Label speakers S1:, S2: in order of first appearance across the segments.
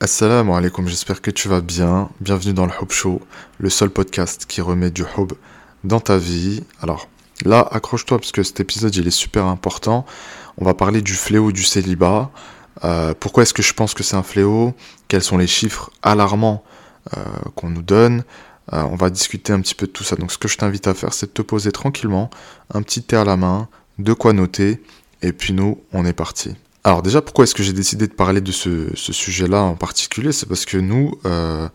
S1: Assalamu alaikum, j'espère que tu vas bien. Bienvenue dans le Hub Show, le seul podcast qui remet du hub dans ta vie. Alors là, accroche-toi parce que cet épisode il est super important. On va parler du fléau du célibat. Euh, pourquoi est-ce que je pense que c'est un fléau? Quels sont les chiffres alarmants euh, qu'on nous donne? Euh, On va discuter un petit peu de tout ça. Donc ce que je t'invite à faire, c'est de te poser tranquillement, un petit thé à la main, de quoi noter, et puis nous, on est parti. Alors déjà, pourquoi est-ce que j'ai décidé de parler de ce, sujet-là en particulier? C'est parce que nous, euh,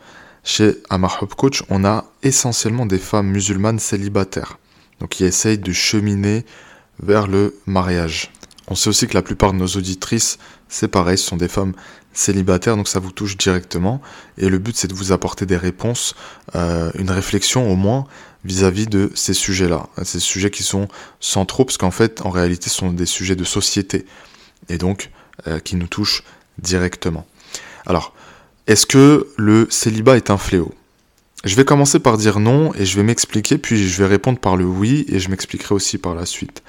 S1: chez Amar Hub Coach, on a essentiellement des femmes musulmanes célibataires, donc qui essayent de cheminer vers le mariage. On sait aussi que la plupart de nos auditrices, c'est pareil, ce sont des femmes célibataires, donc ça vous touche directement. Et le but, c'est de vous apporter des réponses, euh, une réflexion au moins vis-à-vis de ces sujets-là. Ces sujets qui sont centraux, parce qu'en fait, en réalité, ce sont des sujets de société et donc euh, qui nous touche directement. Alors, est-ce que le célibat est un fléau? Je vais commencer par dire non et je vais m'expliquer, puis je vais répondre par le oui et je m'expliquerai aussi par la suite.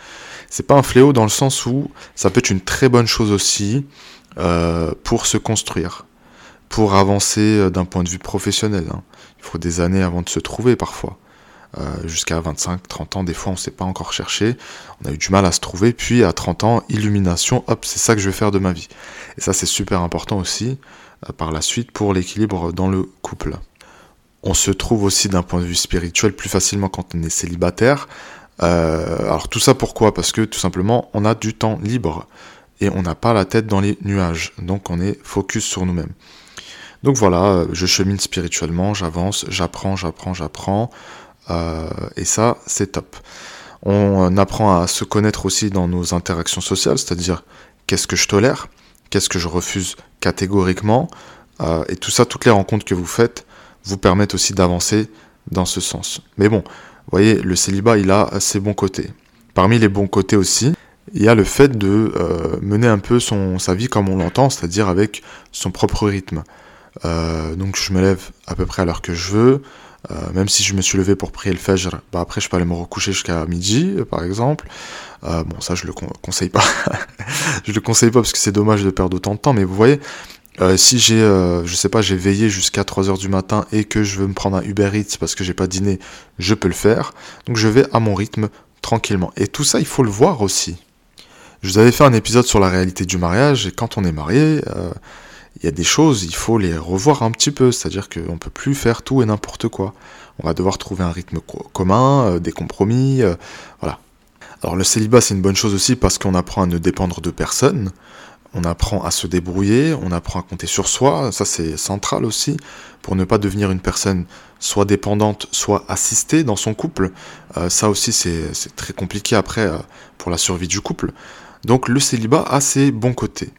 S1: C'est pas un fléau dans le sens où ça peut être une très bonne chose aussi euh, pour se construire, pour avancer euh, d'un point de vue professionnel. Hein. Il faut des années avant de se trouver parfois. Euh, jusqu'à 25, 30 ans, des fois on ne sait pas encore chercher, on a eu du mal à se trouver, puis à 30 ans, illumination, hop, c'est ça que je vais faire de ma vie. Et ça c'est super important aussi euh, par la suite pour l'équilibre dans le couple. On se trouve aussi d'un point de vue spirituel plus facilement quand on est célibataire. Euh, alors tout ça pourquoi? Parce que tout simplement on a du temps libre et on n'a pas la tête dans les nuages, donc on est focus sur nous-mêmes. Donc voilà, je chemine spirituellement, j'avance, j'apprends, j'apprends, j'apprends. Euh, et ça, c'est top. On apprend à se connaître aussi dans nos interactions sociales, c'est-à-dire qu'est-ce que je tolère, qu'est-ce que je refuse catégoriquement. Euh, et tout ça, toutes les rencontres que vous faites vous permettent aussi d'avancer dans ce sens. Mais bon, vous voyez, le célibat, il a ses bons côtés. Parmi les bons côtés aussi, il y a le fait de euh, mener un peu son, sa vie comme on l'entend, c'est-à-dire avec son propre rythme. donc je me lève à peu près à l'heure que je veux, euh, même si je me suis levé pour prier le Fajr, bah après je peux aller me recoucher jusqu'à midi, euh, par exemple. Euh, bon, ça je le conseille pas. je le conseille pas parce que c'est dommage de perdre autant de temps, mais vous voyez, si j'ai, je sais pas, j'ai veillé jusqu'à 3h du matin et que je veux me prendre un Uber Eats parce que j'ai pas dîné, je peux le faire. Donc je vais à mon rythme tranquillement. Et tout ça, il faut le voir aussi. Je vous avais fait un épisode sur la réalité du mariage et quand on est marié, il y a des choses, il faut les revoir un petit peu, c'est-à-dire qu'on ne peut plus faire tout et n'importe quoi. On va devoir trouver un rythme commun, euh, des compromis, euh, voilà. Alors le célibat c'est une bonne chose aussi parce qu'on apprend à ne dépendre de personne, on apprend à se débrouiller, on apprend à compter sur soi, ça c'est central aussi, pour ne pas devenir une personne soit dépendante, soit assistée dans son couple. Euh, ça aussi c'est très compliqué après pour la survie du couple. Donc le célibat a ses bons côtés.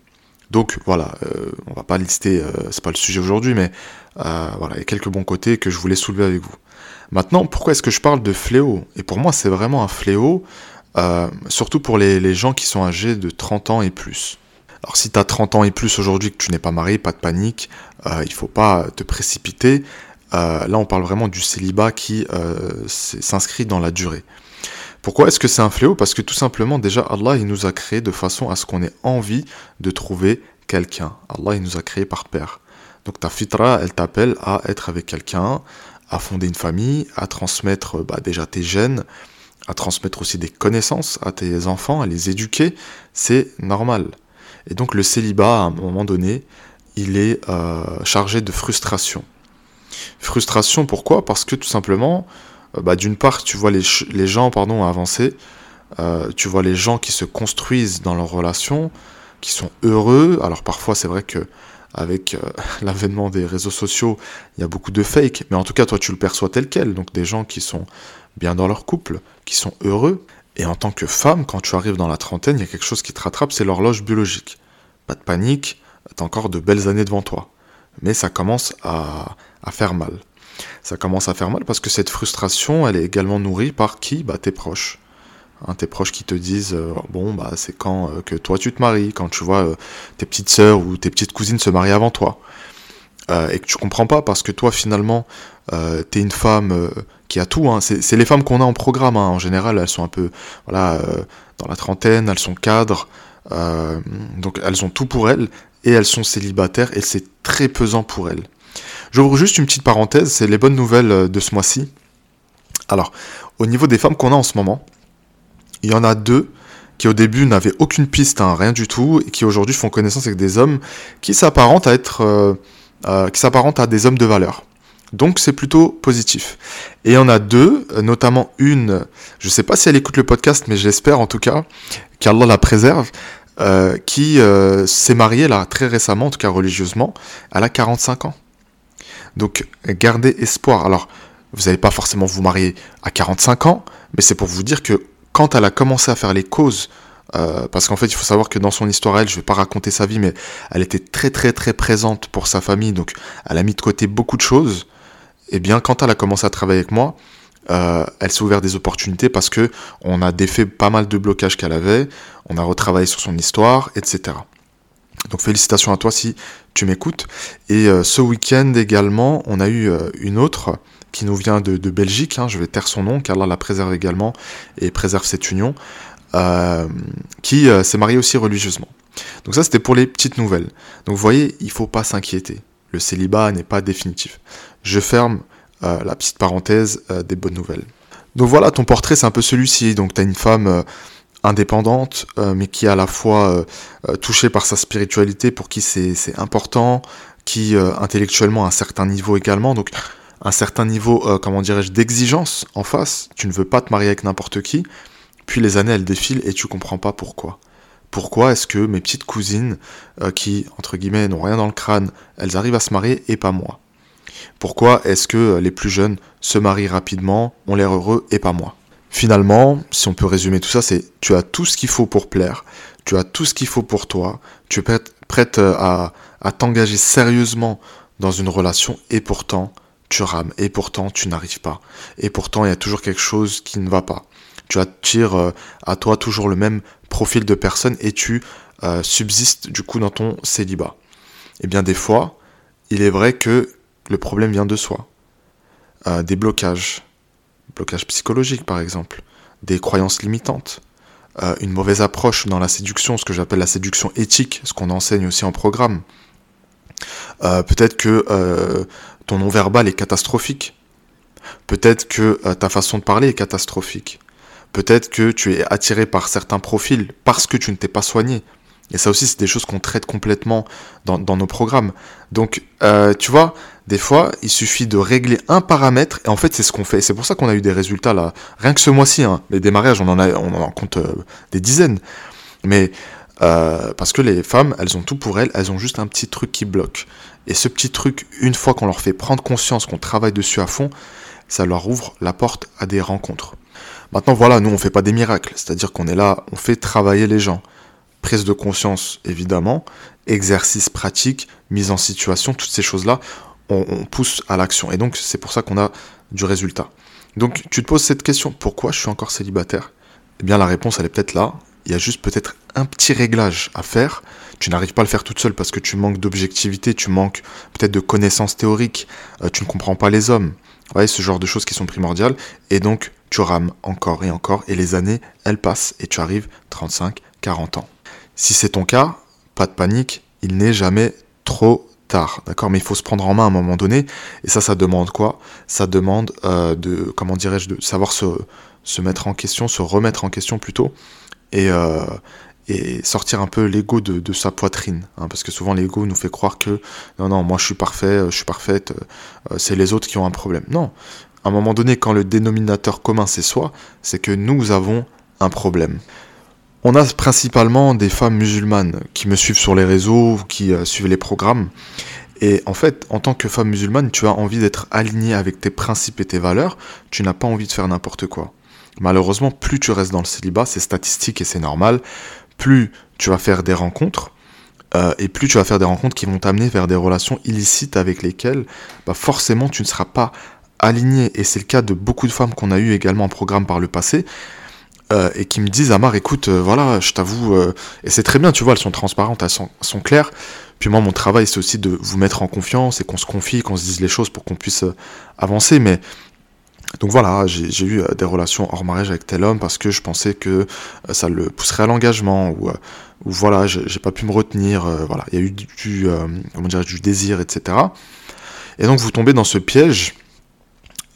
S1: Donc voilà, euh, on va pas lister, euh, c'est pas le sujet aujourd'hui, mais euh, voilà, il y a quelques bons côtés que je voulais soulever avec vous. Maintenant, pourquoi est-ce que je parle de fléau? Et pour moi, c'est vraiment un fléau, surtout pour les, gens qui sont âgés de 30 ans et plus. Alors si tu as 30 ans et plus aujourd'hui que tu n'es pas marié, pas de panique, il faut pas te précipiter. là, on parle vraiment du célibat qui s'inscrit dans la durée. Pourquoi est-ce que c'est un fléau? Parce que tout simplement, déjà, Allah, il nous a créé de façon à ce qu'on ait envie de trouver quelqu'un. Allah, il nous a créé par père. Donc ta fitra, elle t'appelle à être avec quelqu'un, à fonder une famille, à transmettre bah, déjà tes gènes, à transmettre aussi des connaissances à tes enfants, à les éduquer. C'est normal. Et donc le célibat, à un moment donné, il est euh, chargé de frustration. Frustration, pourquoi? Parce que tout simplement, bah, d'une part, tu vois les, gens avancer, euh, tu vois les gens qui se construisent dans leurs relations, qui sont heureux. Alors parfois, c'est vrai que avec euh, l'avènement des réseaux sociaux, il y a beaucoup de fake, mais en tout cas, toi, tu le perçois tel quel. Donc des gens qui sont bien dans leur couple, qui sont heureux. Et en tant que femme, quand tu arrives dans la trentaine, il y a quelque chose qui te rattrape, c'est l'horloge biologique. Pas de panique, t'as encore de belles années devant toi. Mais ça commence à faire mal ça commence à faire mal parce que cette frustration, elle est également nourrie par qui? Bah, Tes proches. Hein, tes proches qui te disent euh, bon bah c'est quand euh, que toi tu te maries, quand tu vois euh, tes petites sœurs ou tes petites cousines se marier avant toi, et que tu comprends pas parce que toi finalement t'es une femme qui a tout. Hein. C'est les femmes qu'on a en programme hein. en général, elles sont un peu voilà dans la trentaine, elles sont cadres, donc elles ont tout pour elles et elles sont célibataires et c'est très pesant pour elles. J'ouvre juste une petite parenthèse, c'est les bonnes nouvelles euh, de ce mois-ci. Alors, au niveau des femmes qu'on a en ce moment, il y en a deux qui au début n'avaient aucune piste, hein, rien du tout, et qui aujourd'hui font connaissance avec des hommes qui s'apparentent à être, euh, euh, qui s'apparentent à des hommes de valeur. Donc c'est plutôt positif. Et il y en a deux, notamment une, je ne sais pas si elle écoute le podcast, mais j'espère en tout cas qu'Allah la préserve, qui s'est mariée là très récemment, en tout cas religieusement, elle a 45 ans. Donc gardez espoir. Alors, vous n'allez pas forcément vous marier à 45 ans, mais c'est pour vous dire que quand elle a commencé à faire les causes, euh, parce qu'en fait, il faut savoir que dans son histoire, elle, je ne vais pas raconter sa vie, mais elle était très très très présente pour sa famille, donc elle a mis de côté beaucoup de choses. Et eh bien, quand elle a commencé à travailler avec moi, euh, elle s'est ouvert des opportunités parce que on a défait pas mal de blocages qu'elle avait, on a retravaillé sur son histoire, etc. Donc félicitations à toi si tu m'écoutes. Et euh, ce week-end également, on a eu euh, une autre qui nous vient de, Belgique, hein, je vais taire son nom, car Allah la préserve également et préserve cette union, euh, qui s'est mariée aussi religieusement. Donc ça c'était pour les petites nouvelles. Donc vous voyez, il ne faut pas s'inquiéter. Le célibat n'est pas définitif. Je ferme la petite parenthèse des bonnes nouvelles. Donc voilà, ton portrait c'est un peu celui-ci. Donc tu une femme indépendante, euh, mais qui est à la fois euh, euh, touchée par sa spiritualité, pour qui c'est important, qui intellectuellement a un certain niveau également, donc un certain niveau, comment dirais-je, d'exigence en face. Tu ne veux pas te marier avec n'importe qui. Puis les années, elles défilent et tu comprends pas pourquoi. Pourquoi est-ce que mes petites cousines, qui, entre guillemets, n'ont rien dans le crâne, elles arrivent à se marier et pas moi? Pourquoi est-ce que les plus jeunes se marient rapidement, ont l'air heureux et pas moi? Finalement, si on peut résumer tout ça, c'est tu as tout ce qu'il faut pour plaire, tu as tout ce qu'il faut pour toi, tu es prête, euh, à, t'engager sérieusement dans une relation et pourtant tu rames, et pourtant tu n'arrives pas, et pourtant il y a toujours quelque chose qui ne va pas. Tu attires euh, à toi toujours le même profil de personne et tu euh, subsistes du coup dans ton célibat. Et eh bien des fois, il est vrai que le problème vient de soi. des blocages, blocage psychologique par exemple, des croyances limitantes, euh, une mauvaise approche dans la séduction, ce que j'appelle la séduction éthique, ce qu'on enseigne aussi en programme. Euh, peut-être que euh, ton non-verbal est catastrophique. Peut-être que ta façon de parler est catastrophique. Peut-être que tu es attiré par certains profils parce que tu ne t'es pas soigné. Et ça aussi, c'est des choses qu'on traite complètement dans, dans, nos programmes. Donc, tu vois, des fois, il suffit de régler un paramètre, et en fait, c'est ce qu'on fait. C'est pour ça qu'on a eu des résultats là. Rien que ce mois-ci, hein, les démarrages, on en, compte euh, des dizaines. Mais euh, parce que les femmes, elles ont tout pour elles, elles ont juste un petit truc qui bloque. Et ce petit truc, une fois qu'on leur fait prendre conscience, qu'on travaille dessus à fond, ça leur ouvre la porte à des rencontres. Maintenant, voilà, nous, on fait pas des miracles. C'est-à-dire qu'on est là, on fait travailler les gens. Prise de conscience, évidemment, exercice pratique, mise en situation, toutes ces choses-là, on, pousse à l'action. Et donc, c'est pour ça qu'on a du résultat. Donc, tu te poses cette question, pourquoi je suis encore célibataire? Eh bien, la réponse, elle est peut-être là. Il y a juste peut-être un petit réglage à faire. Tu n'arrives pas à le faire toute seule parce que tu manques d'objectivité, tu manques peut-être de connaissances théoriques, euh, tu ne comprends pas les hommes. Voyez, ce genre de choses qui sont primordiales. Et donc, tu rames encore et encore. Et les années, elles passent. Et tu arrives 35, 40 ans. Si c'est ton cas, pas de panique. Il n'est jamais trop d'accord? Mais il faut se prendre en main à un moment donné, et ça, ça demande quoi? Ça demande euh, de, comment dirais-je, de savoir se, mettre en question, se remettre en question plutôt, et, euh, sortir un peu l'ego de, sa poitrine, hein, parce que souvent l'ego nous fait croire que non, non, moi je suis parfait, je suis parfaite, euh, c'est les autres qui ont un problème. Non, à un moment donné, quand le dénominateur commun c'est soi, c'est que nous avons un problème. On a principalement des femmes musulmanes qui me suivent sur les réseaux, qui euh, suivent les programmes. Et en fait, en tant que femme musulmane, tu as envie d'être alignée avec tes principes et tes valeurs. Tu n'as pas envie de faire n'importe quoi. Malheureusement, plus tu restes dans le célibat, c'est statistique et c'est normal, plus tu vas faire des rencontres, euh, et plus tu vas faire des rencontres qui vont t'amener vers des relations illicites avec lesquelles bah forcément tu ne seras pas aligné. Et c'est le cas de beaucoup de femmes qu'on a eu également en programme par le passé. Euh, et qui me disent Amar écoute euh, voilà je t'avoue euh, et c'est très bien tu vois elles sont transparentes elles sont, claires. Puis moi mon travail c'est aussi de vous mettre en confiance et qu'on se confie qu'on se dise les choses pour qu'on puisse avancer. Mais donc voilà, j'ai eu des relations hors mariage avec tel homme parce que je pensais que ça le pousserait à l'engagement ou, ou voilà, j'ai pas pu me retenir, voilà, il y a eu du, comment dire, du désir, etc. Et donc vous tombez dans ce piège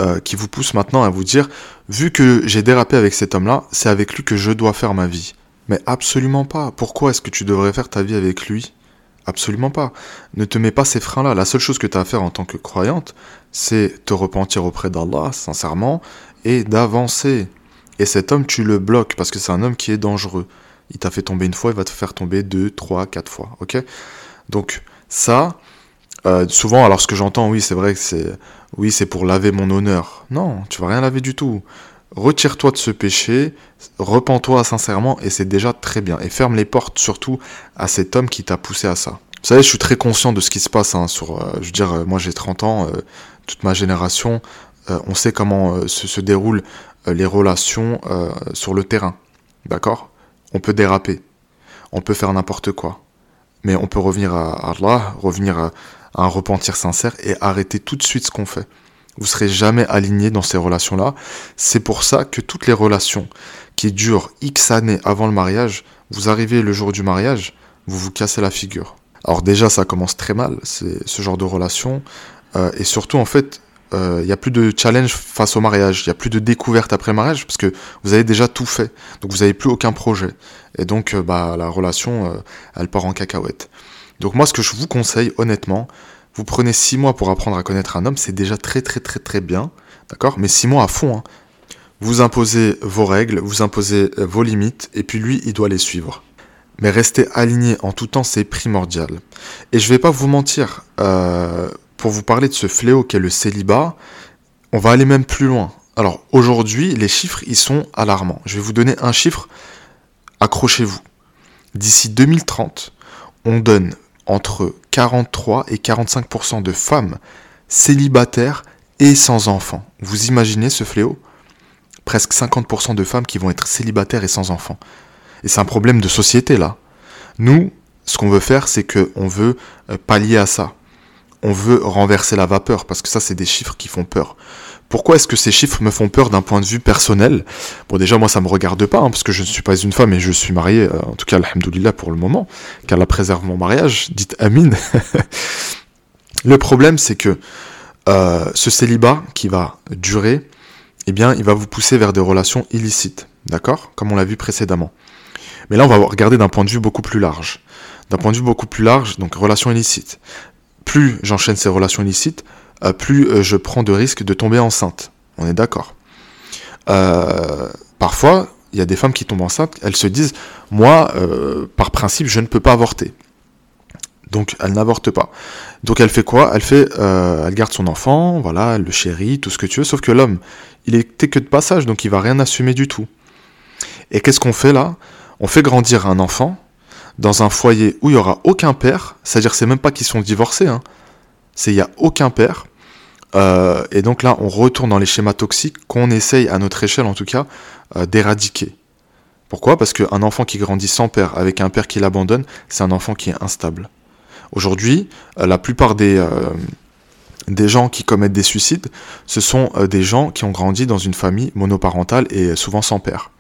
S1: euh, qui vous pousse maintenant à vous dire, vu que j'ai dérapé avec cet homme-là, c'est avec lui que je dois faire ma vie. Mais absolument pas. Pourquoi est-ce que tu devrais faire ta vie avec lui? Absolument pas. Ne te mets pas ces freins-là. La seule chose que tu as à faire en tant que croyante, c'est te repentir auprès d'Allah, sincèrement, et d'avancer. Et cet homme, tu le bloques parce que c'est un homme qui est dangereux. Il t'a fait tomber une fois, il va te faire tomber deux, trois, quatre fois. Ok? Donc, ça, euh, souvent, alors ce que j'entends, oui, c'est vrai que c'est, oui, c'est pour laver mon honneur. Non, tu vas rien laver du tout. Retire-toi de ce péché, repens-toi sincèrement, et c'est déjà très bien. Et ferme les portes surtout à cet homme qui t'a poussé à ça. Vous savez, je suis très conscient de ce qui se passe. Hein, sur, euh, je veux dire, euh, moi j'ai 30 ans, toute ma génération, on sait comment se, se, déroulent les relations sur le terrain. D'accord? On peut déraper, on peut faire n'importe quoi, mais on peut revenir à Allah, revenir à, un repentir sincère et arrêter tout de suite ce qu'on fait. Vous serez jamais aligné dans ces relations-là. C'est pour ça que toutes les relations qui durent X années avant le mariage, vous arrivez le jour du mariage, vous vous cassez la figure. Alors déjà, ça commence très mal, c'est ce genre de relation. Euh, et surtout, en fait, il euh, n'y a plus de challenge face au mariage, il n'y a plus de découverte après le mariage, parce que vous avez déjà tout fait. Donc vous n'avez plus aucun projet. Et donc, euh, bah, la relation, elle part en cacahuète. Donc moi, ce que je vous conseille, honnêtement, vous prenez six mois pour apprendre à connaître un homme, c'est déjà très très très très bien, d'accord? Mais six mois à fond. Hein. Vous imposez vos règles, vous imposez euh, vos limites, et puis lui, il doit les suivre. Mais rester aligné en tout temps, c'est primordial. Et je vais pas vous mentir, euh, pour vous parler de ce fléau qu'est le célibat, on va aller même plus loin. Alors aujourd'hui, les chiffres, ils sont alarmants. Je vais vous donner un chiffre, accrochez-vous. D'ici 2030, on donne entre 43 et 45% de femmes célibataires et sans enfants. Vous imaginez ce fléau? Presque 50% de femmes qui vont être célibataires et sans enfants. Et c'est un problème de société là. Nous, ce qu'on veut faire, c'est qu'on veut euh, pallier à ça. On veut renverser la vapeur, parce que ça, c'est des chiffres qui font peur. Pourquoi est-ce que ces chiffres me font peur d'un point de vue personnel? Bon, déjà, moi, ça me regarde pas, hein, parce que je ne suis pas une femme et je suis marié, euh, en tout cas, alhamdoulilah pour le moment, car la préserve mon mariage, dites Amin. le problème, c'est que euh, ce célibat qui va durer, eh bien, il va vous pousser vers des relations illicites, d'accord? Comme on l'a vu précédemment. Mais là, on va regarder d'un point de vue beaucoup plus large. D'un point de vue beaucoup plus large, donc relations illicites. Plus j'enchaîne ces relations illicites, plus euh, je prends de risques de tomber enceinte. On est d'accord. Euh, parfois, il y a des femmes qui tombent enceintes, elles se disent, moi, par principe, je ne peux pas avorter. Donc elle n'avorte pas. Donc elle fait quoi? Elle fait, elle garde son enfant, voilà, elle le chérit, tout ce que tu veux. Sauf que l'homme, il était que de passage, donc il va rien assumer du tout. Et qu'est-ce qu'on fait là? On fait grandir un enfant dans un foyer où il y aura aucun père. C'est-à-dire, c'est même pas qu'ils sont divorcés. Hein. C'est il y a aucun père. Euh, et donc là, on retourne dans les schémas toxiques qu'on essaye, à notre échelle en tout cas, euh, d'éradiquer. Pourquoi? Parce qu'un enfant qui grandit sans père, avec un père qui l'abandonne, c'est un enfant qui est instable. Aujourd'hui, euh, la plupart des, des gens qui commettent des suicides, ce sont des gens qui ont grandi dans une famille monoparentale et souvent sans père.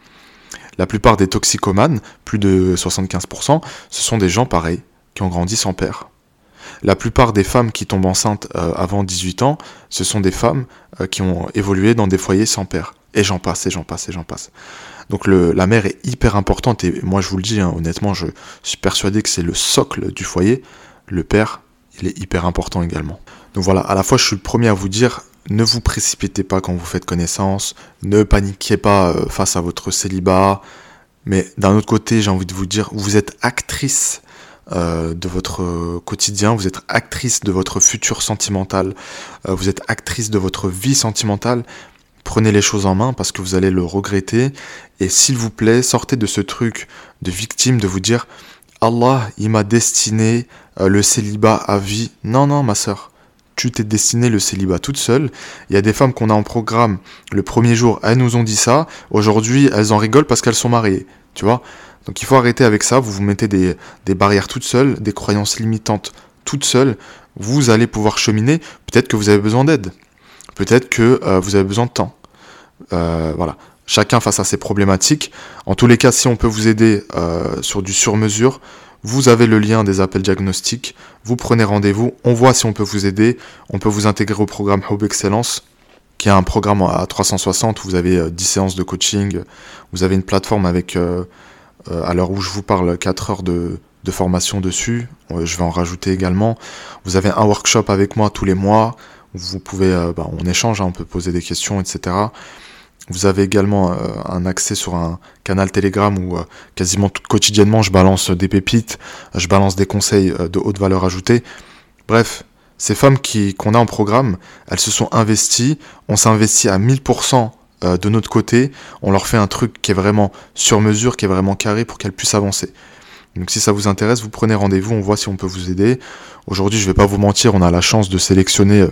S1: La plupart des toxicomanes, plus de 75%, ce sont des gens pareils, qui ont grandi sans père. La plupart des femmes qui tombent enceintes euh, avant 18 ans, ce sont des femmes euh, qui ont évolué dans des foyers sans père. Et j'en passe, et j'en passe, et j'en passe. Donc la mère est hyper importante, et moi je vous le dis, hein, honnêtement, je suis persuadé que c'est le socle du foyer. Le père, il est hyper important également. Donc voilà, à la fois je suis le premier à vous dire, ne vous précipitez pas quand vous faites connaissance, ne paniquez pas euh, face à votre célibat, mais d'un autre côté, j'ai envie de vous dire, vous êtes actrice euh, de votre quotidien, vous êtes actrice de votre futur sentimental, euh, vous êtes actrice de votre vie sentimentale. Prenez les choses en main parce que vous allez le regretter. Et s'il vous plaît, sortez de ce truc de victime de vous dire Allah, il m'a destiné euh, le célibat à vie. Non, non, ma soeur. Tu t'es destiné le célibat toute seule. Il y a des femmes qu'on a en programme le premier jour, elles nous ont dit ça. Aujourd'hui, elles en rigolent parce qu'elles sont mariées. Tu vois? Donc il faut arrêter avec ça, vous vous mettez des, barrières toutes seules, des croyances limitantes toutes seules, vous allez pouvoir cheminer, peut-être que vous avez besoin d'aide, peut-être que euh, vous avez besoin de temps. Euh, voilà. chacun face à ses problématiques. En tous les cas, si on peut vous aider euh, sur du sur-mesure, vous avez le lien des appels diagnostiques, vous prenez rendez-vous, on voit si on peut vous aider, on peut vous intégrer au programme Hub Excellence, qui est un programme à 360 où vous avez 10 séances de coaching, vous avez une plateforme avec, à l'heure où je vous parle, 4 heures de, formation dessus. Euh, je vais en rajouter également. Vous avez un workshop avec moi tous les mois. Vous pouvez, euh, bah, on échange, hein, on peut poser des questions, etc. Vous avez également euh, un accès sur un canal Telegram où quasiment quotidiennement je balance des pépites, je balance des conseils de haute valeur ajoutée. Bref, ces femmes qui qu'on a en programme, elles se sont investies, on s'investit à 1000% de notre côté, on leur fait un truc qui est vraiment sur mesure, qui est vraiment carré pour qu'elles puissent avancer. Donc si ça vous intéresse, vous prenez rendez-vous, on voit si on peut vous aider. Aujourd'hui, je vais pas vous mentir, on a la chance de sélectionner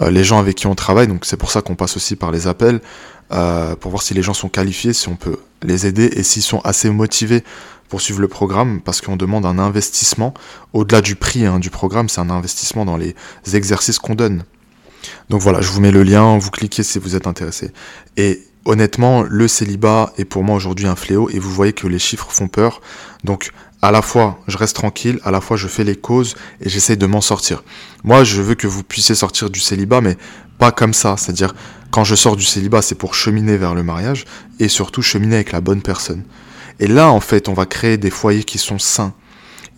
S1: euh, les gens avec qui on travaille, donc c'est pour ça qu'on passe aussi par les appels, euh, pour voir si les gens sont qualifiés, si on peut les aider et s'ils sont assez motivés pour suivre le programme, parce qu'on demande un investissement, au-delà du prix hein, du programme, c'est un investissement dans les exercices qu'on donne. Donc voilà, je vous mets le lien, vous cliquez si vous êtes intéressé. Et honnêtement, le célibat est pour moi aujourd'hui un fléau et vous voyez que les chiffres font peur. Donc à la fois je reste tranquille, à la fois je fais les causes et j'essaye de m'en sortir. Moi, je veux que vous puissiez sortir du célibat, mais pas comme ça. C'est-à-dire, quand je sors du célibat, c'est pour cheminer vers le mariage et surtout cheminer avec la bonne personne. Et là, en fait, on va créer des foyers qui sont sains.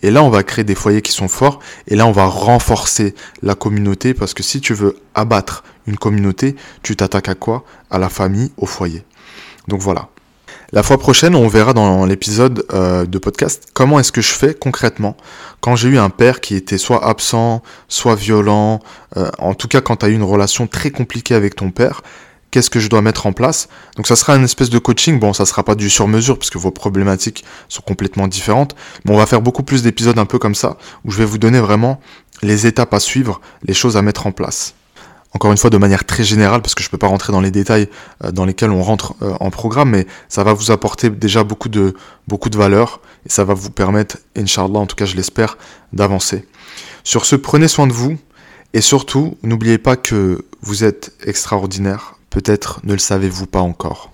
S1: Et là, on va créer des foyers qui sont forts. Et là, on va renforcer la communauté parce que si tu veux abattre une communauté, tu t'attaques à quoi? À la famille, au foyer. Donc voilà. La fois prochaine, on verra dans l'épisode euh, de podcast comment est-ce que je fais concrètement quand j'ai eu un père qui était soit absent, soit violent, euh, en tout cas quand tu as eu une relation très compliquée avec ton père, qu'est-ce que je dois mettre en place. Donc ça sera une espèce de coaching, bon ça sera pas du sur-mesure parce que vos problématiques sont complètement différentes, mais on va faire beaucoup plus d'épisodes un peu comme ça, où je vais vous donner vraiment les étapes à suivre, les choses à mettre en place encore une fois de manière très générale, parce que je ne peux pas rentrer dans les détails euh, dans lesquels on rentre euh, en programme, mais ça va vous apporter déjà beaucoup de, beaucoup de valeur, et ça va vous permettre, Inch'Allah, en tout cas je l'espère, d'avancer. Sur ce, prenez soin de vous, et surtout, n'oubliez pas que vous êtes extraordinaire, peut-être ne le savez-vous pas encore.